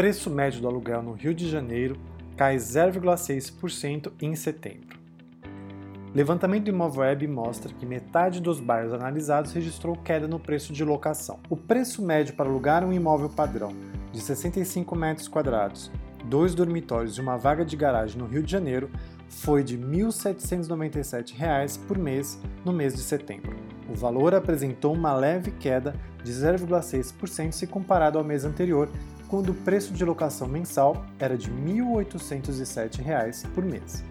preço médio do aluguel no Rio de Janeiro cai 0,6% em setembro. Levantamento do Imóvel Web mostra que metade dos bairros analisados registrou queda no preço de locação. O preço médio para alugar um imóvel padrão de 65 metros quadrados, dois dormitórios e uma vaga de garagem no Rio de Janeiro foi de R$ 1.797 por mês no mês de setembro. O valor apresentou uma leve queda de 0,6% se comparado ao mês anterior, quando o preço de locação mensal era de R$ 1.807 por mês.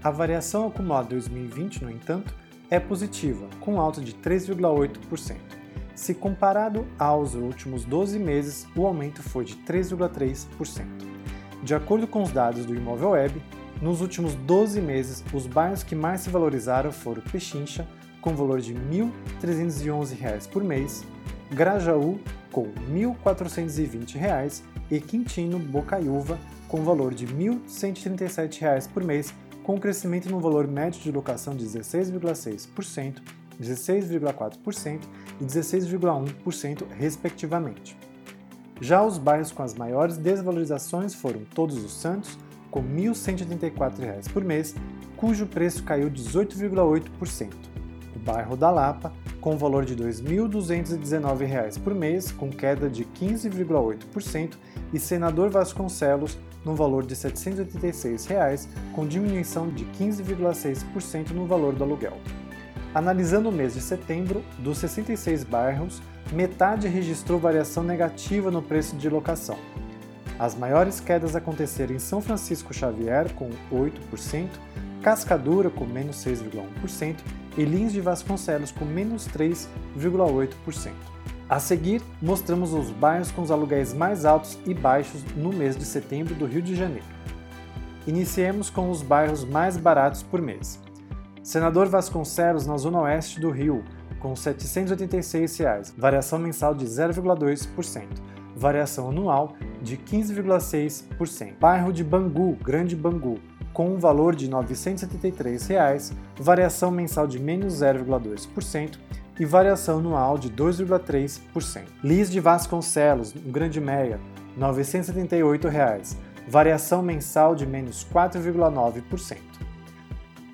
A variação acumulada 2020, no entanto, é positiva, com alta de 3,8%. Se comparado aos últimos 12 meses, o aumento foi de 3,3%. De acordo com os dados do Imóvel Web, nos últimos 12 meses, os bairros que mais se valorizaram foram Pechincha, com valor de R$ 1.311 por mês, Grajaú, com R$ 1.420 e Quintino Bocaiúva, com valor de R$ 1.137 por mês, com um crescimento no valor médio de locação de 16,6%, 16,4% e 16,1%, respectivamente. Já os bairros com as maiores desvalorizações foram Todos os Santos, com R$ 1.184 por mês, cujo preço caiu 18,8%. O bairro da Lapa, com valor de R$ 2.219 por mês, com queda de 15,8%, e Senador Vasconcelos, no valor de 786 reais, com diminuição de 15,6% no valor do aluguel. Analisando o mês de setembro, dos 66 bairros, metade registrou variação negativa no preço de locação. As maiores quedas aconteceram em São Francisco Xavier, com 8%, Cascadura, com menos 6,1%, e Lins de Vasconcelos, com menos 3,8%. A seguir, mostramos os bairros com os aluguéis mais altos e baixos no mês de setembro do Rio de Janeiro. Iniciemos com os bairros mais baratos por mês. Senador Vasconcelos, na zona oeste do Rio, com 786 reais, variação mensal de 0,2%, variação anual de 15,6%. Bairro de Bangu, Grande Bangu, com um valor de 973 reais, variação mensal de menos 0,2% e variação anual de 2,3%. Lis de Vasconcelos, no Grande Meia, 978 reais, variação mensal de menos 4,9%.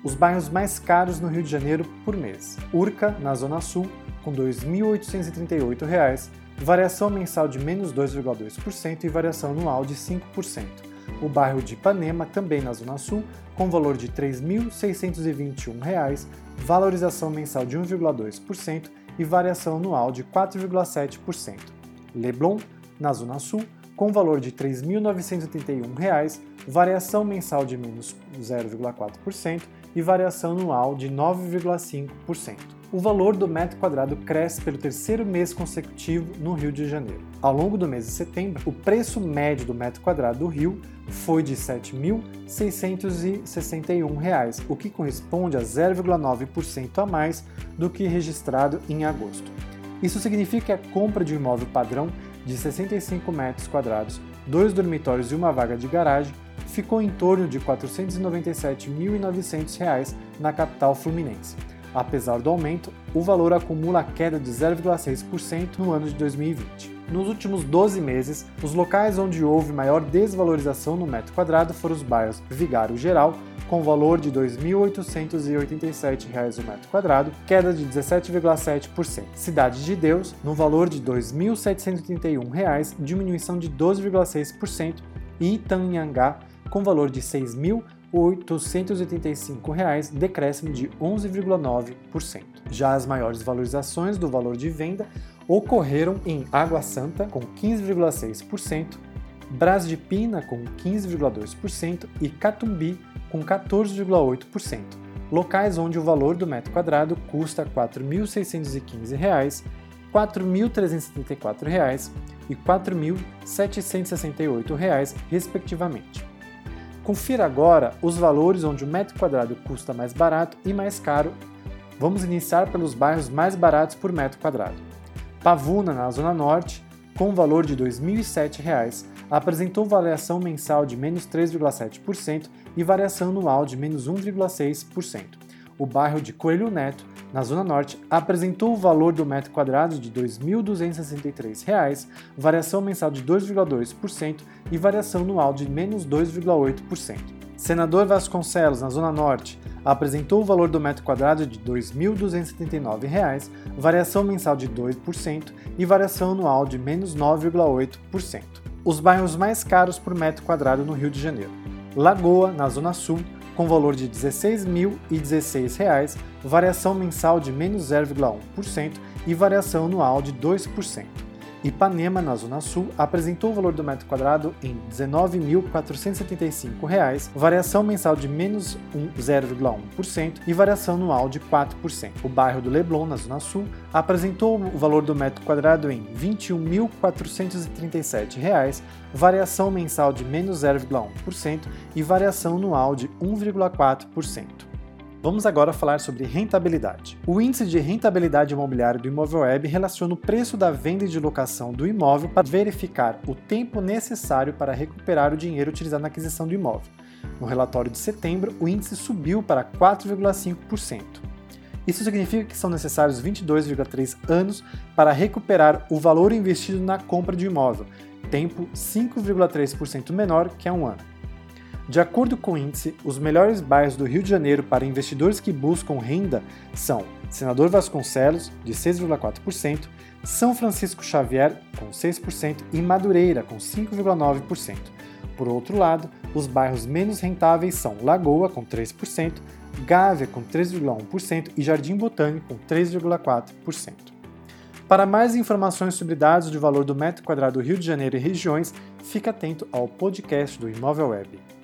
Os bairros mais caros no Rio de Janeiro por mês. Urca, na Zona Sul, com R$ 2.838, variação mensal de menos 2,2% e variação anual de 5% o bairro de Ipanema, também na Zona Sul, com valor de R$ 3.621, valorização mensal de 1,2% e variação anual de 4,7%. Leblon, na Zona Sul, com valor de R$ 3.981, variação mensal de menos 0,4% e variação anual de 9,5% o valor do metro quadrado cresce pelo terceiro mês consecutivo no Rio de Janeiro. Ao longo do mês de setembro, o preço médio do metro quadrado do Rio foi de R$ 7.661, o que corresponde a 0,9% a mais do que registrado em agosto. Isso significa que a compra de um imóvel padrão de 65 metros quadrados, dois dormitórios e uma vaga de garagem ficou em torno de R$ 497.900 na capital fluminense. Apesar do aumento, o valor acumula queda de 0,6% no ano de 2020. Nos últimos 12 meses, os locais onde houve maior desvalorização no metro quadrado foram os bairros Vigário Geral, com valor de R$ 2.887 o metro quadrado, queda de 17,7%. Cidade de Deus, no valor de R$ 2.731, diminuição de 12,6%, e Itanhangá, com valor de R$ 6.000 885 reais, decréscimo de 11,9%. Já as maiores valorizações do valor de venda ocorreram em Água Santa, com 15,6%, Brás de Pina, com 15,2% e Catumbi, com 14,8%, locais onde o valor do metro quadrado custa R$ 4.615, R$ 4.374 e R$ 4.768, respectivamente. Confira agora os valores onde o metro quadrado custa mais barato e mais caro. Vamos iniciar pelos bairros mais baratos por metro quadrado. Pavuna, na Zona Norte, com valor de R$ 2.007, apresentou variação mensal de menos 3,7% e variação anual de menos 1,6%. O bairro de Coelho Neto, na Zona Norte, apresentou o valor do metro quadrado de R$ 2.263, variação mensal de 2,2% e variação anual de menos 2,8%. Senador Vasconcelos, na Zona Norte, apresentou o valor do metro quadrado de R$ 2.279, variação mensal de 2% e variação anual de menos 9,8%. Os bairros mais caros por metro quadrado no Rio de Janeiro. Lagoa, na Zona Sul, com valor de R$ 16.016, variação mensal de menos 0,1% e variação anual de 2%. Ipanema, na Zona Sul, apresentou o valor do metro quadrado em R$ 19.475, variação mensal de menos 0,1% e variação anual de 4%. O bairro do Leblon, na Zona Sul, apresentou o valor do metro quadrado em R$ 21.437, variação mensal de menos 0,1% e variação anual de 1,4%. Vamos agora falar sobre rentabilidade. O índice de rentabilidade imobiliária do imóvel web relaciona o preço da venda e de locação do imóvel para verificar o tempo necessário para recuperar o dinheiro utilizado na aquisição do imóvel. No relatório de setembro, o índice subiu para 4,5%. Isso significa que são necessários 22,3 anos para recuperar o valor investido na compra de imóvel, tempo 5,3% menor que há um ano. De acordo com o índice, os melhores bairros do Rio de Janeiro para investidores que buscam renda são Senador Vasconcelos, de 6,4%, São Francisco Xavier, com 6%, e Madureira, com 5,9%. Por outro lado, os bairros menos rentáveis são Lagoa, com 3%, Gávea, com 3,1% e Jardim Botânico, com 3,4%. Para mais informações sobre dados de valor do metro quadrado do Rio de Janeiro e regiões, fique atento ao podcast do Imóvel Web.